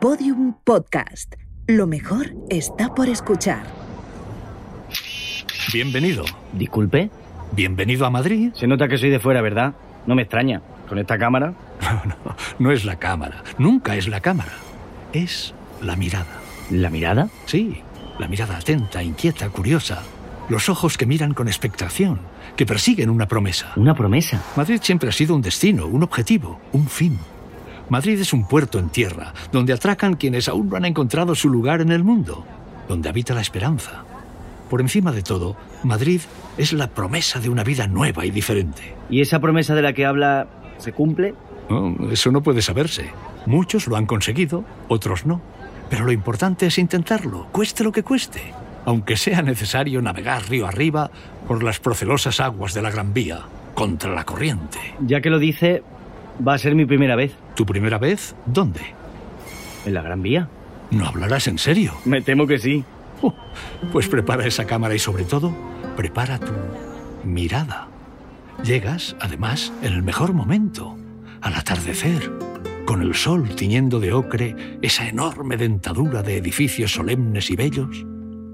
Podium Podcast. Lo mejor está por escuchar. Bienvenido. Disculpe. Bienvenido a Madrid. Se nota que soy de fuera, ¿verdad? No me extraña. Con esta cámara. No, no, no es la cámara. Nunca es la cámara. Es la mirada. ¿La mirada? Sí, la mirada atenta, inquieta, curiosa. Los ojos que miran con expectación, que persiguen una promesa. ¿Una promesa? Madrid siempre ha sido un destino, un objetivo, un fin. Madrid es un puerto en tierra, donde atracan quienes aún no han encontrado su lugar en el mundo, donde habita la esperanza. Por encima de todo, Madrid es la promesa de una vida nueva y diferente. ¿Y esa promesa de la que habla se cumple? No, eso no puede saberse. Muchos lo han conseguido, otros no. Pero lo importante es intentarlo, cueste lo que cueste, aunque sea necesario navegar río arriba por las procelosas aguas de la Gran Vía, contra la corriente. Ya que lo dice, va a ser mi primera vez. ¿Tu primera vez? ¿Dónde? ¿En la Gran Vía? ¿No hablarás en serio? Me temo que sí. Oh, pues prepara esa cámara y sobre todo, prepara tu mirada. Llegas, además, en el mejor momento, al atardecer, con el sol tiñendo de ocre esa enorme dentadura de edificios solemnes y bellos,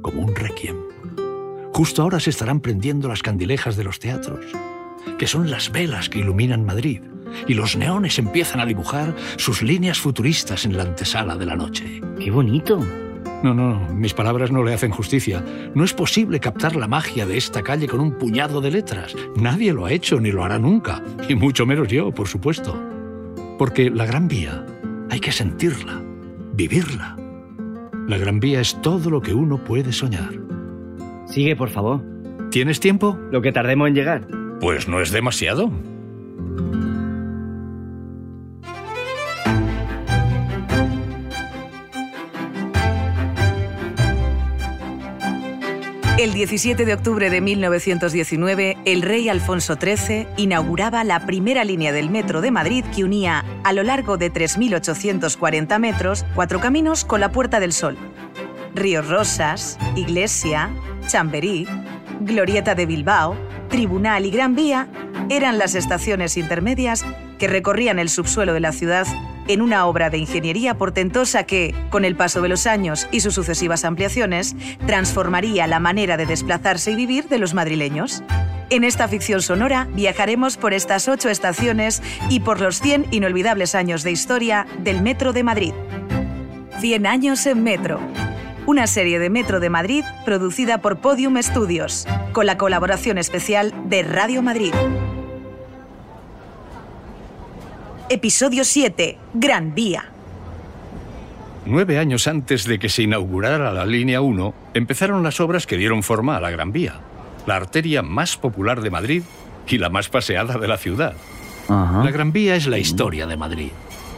como un requiem. Justo ahora se estarán prendiendo las candilejas de los teatros, que son las velas que iluminan Madrid, y los neones empiezan a dibujar sus líneas futuristas en la antesala de la noche. ¡Qué bonito! No, no, mis palabras no le hacen justicia. No es posible captar la magia de esta calle con un puñado de letras. Nadie lo ha hecho ni lo hará nunca, y mucho menos yo, por supuesto. Porque la Gran Vía hay que sentirla, vivirla. La Gran Vía es todo lo que uno puede soñar. Sigue, por favor. ¿Tienes tiempo? Lo que tardemos en llegar. Pues no es demasiado. El 17 de octubre de 1919, el rey Alfonso XIII inauguraba la primera línea del metro de Madrid que unía, a lo largo de 3.840 metros, cuatro caminos con la Puerta del Sol. Ríos Rosas, Iglesia, Chamberí, Glorieta de Bilbao, Tribunal y Gran Vía eran las estaciones intermedias que recorrían el subsuelo de la ciudad en una obra de ingeniería portentosa que, con el paso de los años y sus sucesivas ampliaciones, transformaría la manera de desplazarse y vivir de los madrileños. En esta ficción sonora viajaremos por estas ocho estaciones y por los 100 inolvidables años de historia del Metro de Madrid. 100 años en Metro. Una serie de Metro de Madrid producida por Podium Studios, con la colaboración especial de Radio Madrid. Episodio 7. Gran Vía. Nueve años antes de que se inaugurara la línea 1, empezaron las obras que dieron forma a la Gran Vía, la arteria más popular de Madrid y la más paseada de la ciudad. Ajá. La Gran Vía es la historia de Madrid,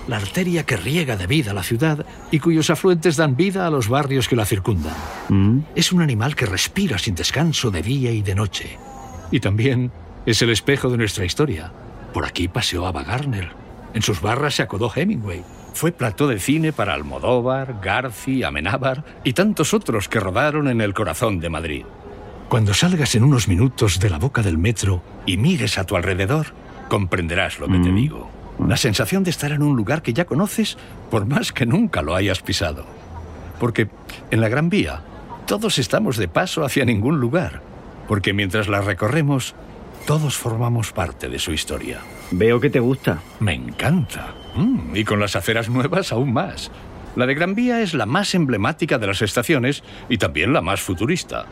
la arteria que riega de vida la ciudad y cuyos afluentes dan vida a los barrios que la circundan. Mm. Es un animal que respira sin descanso de día y de noche. Y también es el espejo de nuestra historia. Por aquí paseó Ava Gardner. En sus barras se acodó Hemingway. Fue plató de cine para Almodóvar, Garci, Amenábar y tantos otros que rodaron en el corazón de Madrid. Cuando salgas en unos minutos de la boca del metro y mires a tu alrededor, comprenderás lo que te Mm. digo. La sensación de estar en un lugar que ya conoces por más que nunca lo hayas pisado. Porque en la Gran Vía todos estamos de paso hacia ningún lugar. Porque mientras la recorremos, todos formamos parte de su historia. Veo que te gusta. Me encanta. Mm, y con las aceras nuevas aún más. La de Gran Vía es la más emblemática de las estaciones y también la más futurista.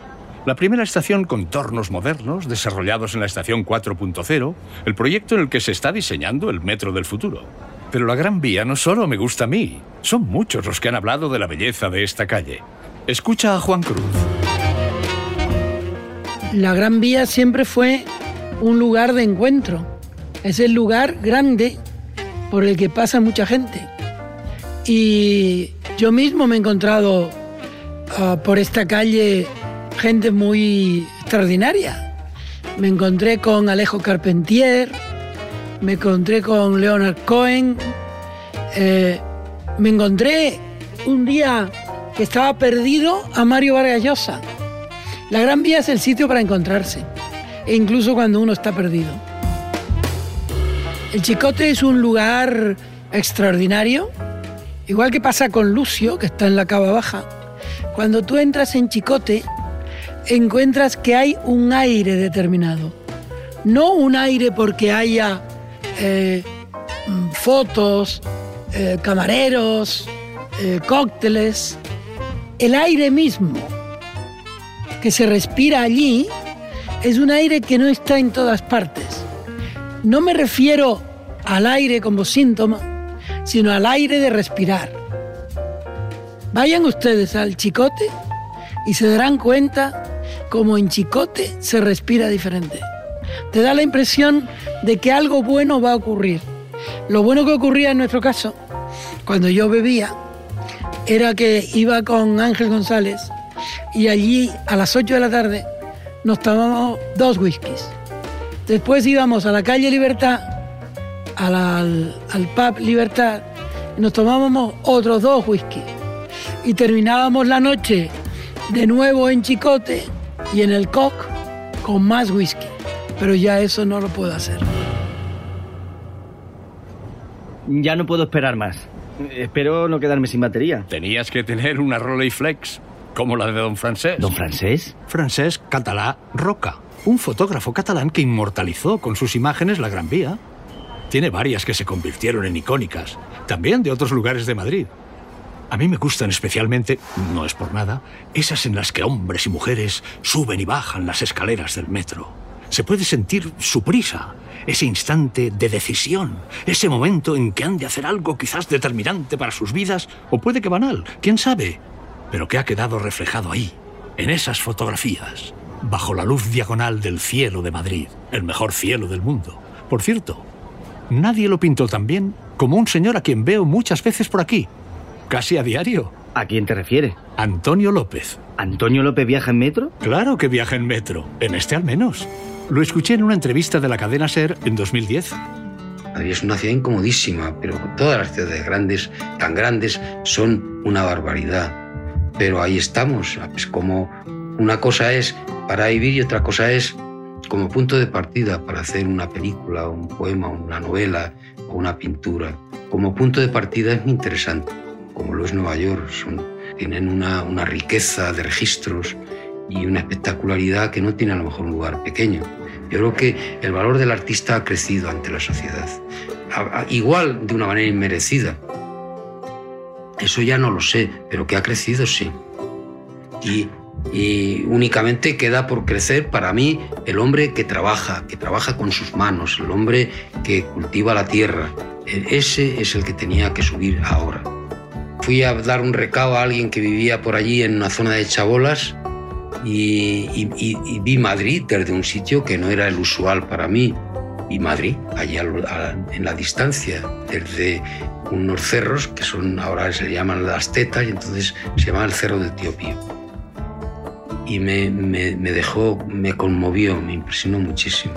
La primera estación con tornos modernos, desarrollados en la estación 4.0, el proyecto en el que se está diseñando el metro del futuro. Pero la Gran Vía no solo me gusta a mí, son muchos los que han hablado de la belleza de esta calle. Escucha a Juan Cruz. La Gran Vía siempre fue un lugar de encuentro. Es el lugar grande por el que pasa mucha gente. Y yo mismo me he encontrado ah, por esta calle gente muy extraordinaria. Me encontré con Alejo Carpentier, me encontré con Leonard Cohen, eh, me encontré un día que estaba perdido a Mario Vargas Llosa. La Gran Vía es el sitio para encontrarse, e incluso cuando uno está perdido. El Chicote es un lugar extraordinario igual que pasa con Lucio, que está en la cava baja, cuando tú entras en Chicote, encuentras que hay un aire determinado. No un aire porque haya eh, fotos, eh, camareros, eh, cócteles. El aire mismo que se respira allí es un aire que no está en todas partes. No me refiero al aire como síntoma, sino al aire de respirar. Vayan ustedes al chicote y se darán cuenta como en chicote se respira diferente. Te da la impresión de que algo bueno va a ocurrir. Lo bueno que ocurría en nuestro caso, cuando yo bebía, era que iba con Ángel González y allí a las 8 de la tarde nos tomábamos dos whiskies. Después íbamos a la calle Libertad, al, al pub Libertad, y nos tomábamos otros dos whiskies. Y terminábamos la noche de nuevo en Chicote y en el Coq con más whisky. Pero ya eso no lo puedo hacer. Ya no puedo esperar más. Espero no quedarme sin batería. Tenías que tener una Rolleiflex, como la de don Francés. ¿Don Francés? Francés Catalá Roca, un fotógrafo catalán que inmortalizó con sus imágenes la Gran Vía. Tiene varias que se convirtieron en icónicas, también de otros lugares de Madrid. A mí me gustan especialmente, no es por nada, esas en las que hombres y mujeres suben y bajan las escaleras del metro. Se puede sentir su prisa, ese instante de decisión, ese momento en que han de hacer algo quizás determinante para sus vidas, o puede que banal, quién sabe, pero que ha quedado reflejado ahí, en esas fotografías, bajo la luz diagonal del cielo de Madrid, el mejor cielo del mundo. Por cierto, nadie lo pintó tan bien como un señor a quien veo muchas veces por aquí, casi a diario. ¿A quién te refieres? Antonio López. ¿Antonio López viaja en metro? Claro que viaja en metro, en este al menos. Lo escuché en una entrevista de la cadena Ser en 2010. Madrid es una ciudad incomodísima, pero todas las ciudades grandes, tan grandes, son una barbaridad. Pero ahí estamos. Es como una cosa es para vivir y otra cosa es como punto de partida para hacer una película, un poema, una novela o una pintura. Como punto de partida es muy interesante, como lo es Nueva York. Tienen una, riqueza de registros y una espectacularidad que no tiene a lo mejor un lugar pequeño. Yo creo que el valor del artista ha crecido ante la sociedad, a- igual de una manera inmerecida. Eso ya no lo sé, pero que ha crecido sí. Y, y únicamente queda por crecer para mí el hombre que trabaja, que trabaja con sus manos, el hombre que cultiva la tierra. E- Ese es el que tenía que subir ahora. Fui a dar un recado a alguien que vivía por allí en una zona de chabolas y, y- y- y vi Madrid desde un sitio que no era el usual para mí. Y Madrid, allá en la distancia, desde unos cerros que son ahora se llaman las tetas y entonces se llama el cerro del Tío Pío. Y me, me- me dejó, me conmovió, me impresionó muchísimo.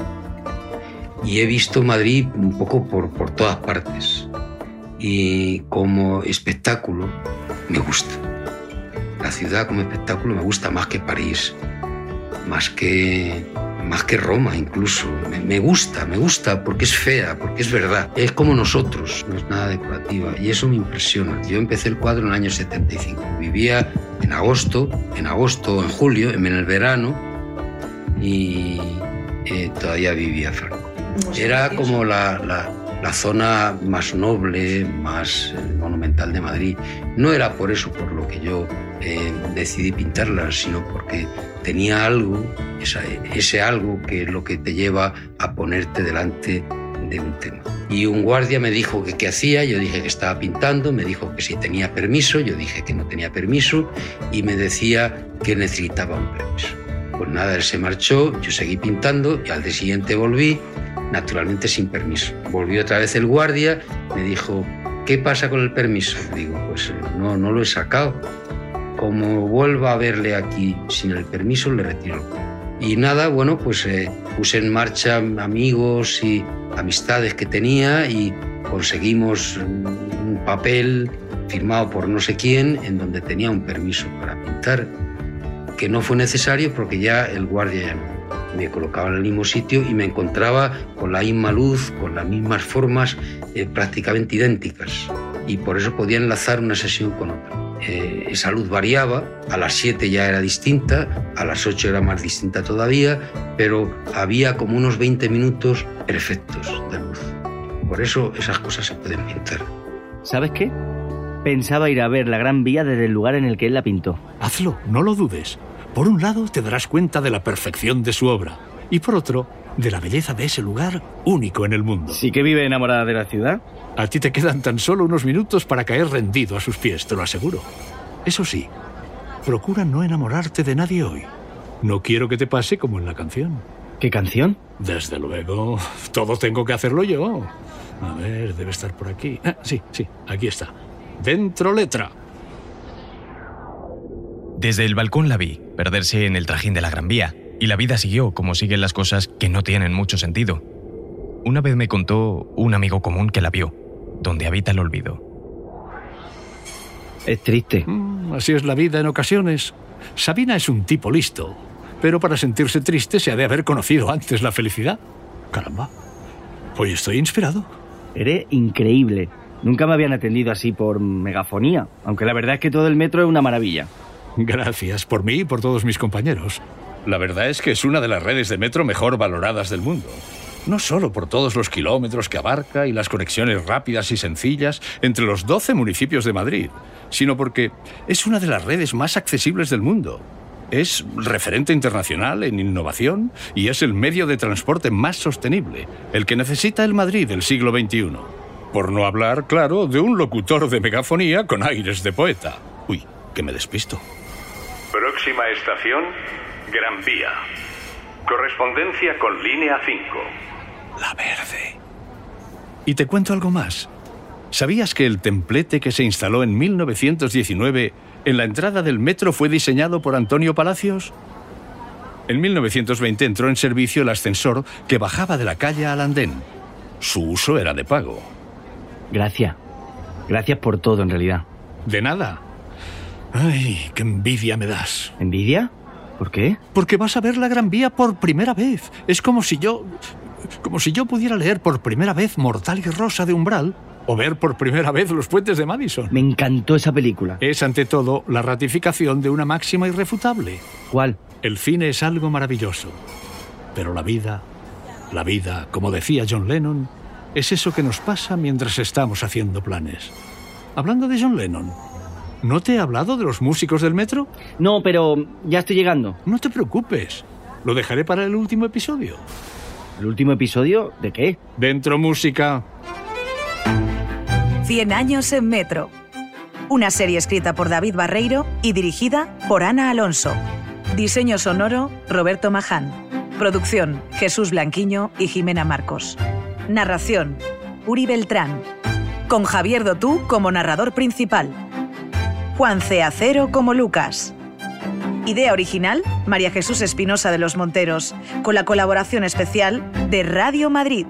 Y he visto Madrid un poco por, por todas partes. Y como espectáculo me gusta. La ciudad como espectáculo me gusta más que París, más que, más que Roma incluso. Me, me gusta, me gusta porque es fea, porque es verdad. Es como nosotros, no es nada decorativa. Y eso me impresiona. Yo empecé el cuadro en el año 75. Vivía en agosto, en agosto, en julio, en el verano, y eh, todavía vivía Franco. Era como la, la- la zona más noble, más eh, monumental de Madrid. No era por eso por lo que yo eh, decidí pintarla, sino porque tenía algo, ese algo que es lo que te lleva a ponerte delante de un tema. Y un guardia me dijo que qué hacía, yo dije que estaba pintando, me dijo que si tenía permiso, yo dije que no tenía permiso y me decía que necesitaba un permiso. Pues nada, él se marchó, yo seguí pintando y al día siguiente volví, naturalmente sin permiso. Volvió otra vez el guardia, me dijo, ¿qué pasa con el permiso? Digo, pues eh, no, no lo he sacado. Como vuelva a verle aquí sin el permiso, le retiro. Y nada, bueno, pues eh, puse en marcha amigos y amistades que tenía y conseguimos un papel firmado por no sé quién en donde tenía un permiso para pintar, que no fue necesario porque ya el guardia. Me colocaba en el mismo sitio y me encontraba con la misma luz, con las mismas formas eh, prácticamente idénticas. y por eso podía enlazar una sesión con otra. Eh, esa luz variaba, a las 7 ya era distinta, a las 8 era más distinta todavía, pero había como unos 20 minutos perfectos de luz. Por eso esas cosas se pueden pintar. ¿Sabes qué? Pensaba ir a ver la Gran Vía desde el lugar en el que él la pintó. Hazlo, no lo dudes. Por un lado te darás cuenta de la perfección de su obra y por otro de la belleza de ese lugar único en el mundo. ¿Sí que vive enamorada de la ciudad? A ti te quedan tan solo unos minutos para caer rendido a sus pies, te lo aseguro. Eso sí, procura no enamorarte de nadie hoy. No quiero que te pase como en la canción. ¿Qué canción? Desde luego, todo tengo que hacerlo yo. A ver, debe estar por aquí. Ah, sí, sí, aquí está. Dentro letra. Desde el balcón la vi, perderse en el trajín de la Gran Vía, y la vida siguió como siguen las cosas que no tienen mucho sentido. Una vez me contó un amigo común que la vio, donde habita el olvido. Es triste. Mm, así es la vida en ocasiones. Sabina es un tipo listo, pero para sentirse triste se ha de haber conocido antes la felicidad. Caramba, hoy estoy inspirado. Eres increíble. Nunca me habían atendido así por megafonía, aunque la verdad es que todo el metro es una maravilla. Gracias por mí y por todos mis compañeros. La verdad es que es una de las redes de metro mejor valoradas del mundo. No solo por todos los kilómetros que abarca y las conexiones rápidas y sencillas entre los 12 municipios de Madrid, sino porque es una de las redes más accesibles del mundo. Es referente internacional en innovación y es el medio de transporte más sostenible, el que necesita el Madrid del siglo XXI. Por no hablar, claro, de un locutor de megafonía con aires de poeta. Uy, que me despisto. Próxima estación, Gran Vía. Correspondencia con línea 5. La verde. Y te cuento algo más. ¿Sabías que el templete que se instaló en 1919 en la entrada del metro fue diseñado por Antonio Palacios? En 1920 entró en servicio el ascensor que bajaba de la calle al andén. Su uso era de pago. Gracias. Gracias por todo, en realidad. De nada. Ay, qué envidia me das. ¿Envidia? ¿Por qué? Porque vas a ver la Gran Vía por primera vez. Es como si yo... como si yo pudiera leer por primera vez Mortal y Rosa de Umbral o ver por primera vez los puentes de Madison. Me encantó esa película. Es ante todo la ratificación de una máxima irrefutable. ¿Cuál? El cine es algo maravilloso. Pero la vida, la vida, como decía John Lennon, es eso que nos pasa mientras estamos haciendo planes. Hablando de John Lennon, ¿no te he hablado de los músicos del metro? No, pero ya estoy llegando. No te preocupes. Lo dejaré para el último episodio. ¿El último episodio de qué? Dentro música. 100 años en Metro. Una serie escrita por David Barreiro y dirigida por Ana Alonso. Diseño sonoro, Roberto Maján. Producción, Jesús Blanquiño y Jimena Marcos. Narración, Uri Beltrán. Con Javier Dotú como narrador principal. Juan C. Acero como Lucas. Idea original, María Jesús Espinosa de los Monteros, con la colaboración especial de Radio Madrid.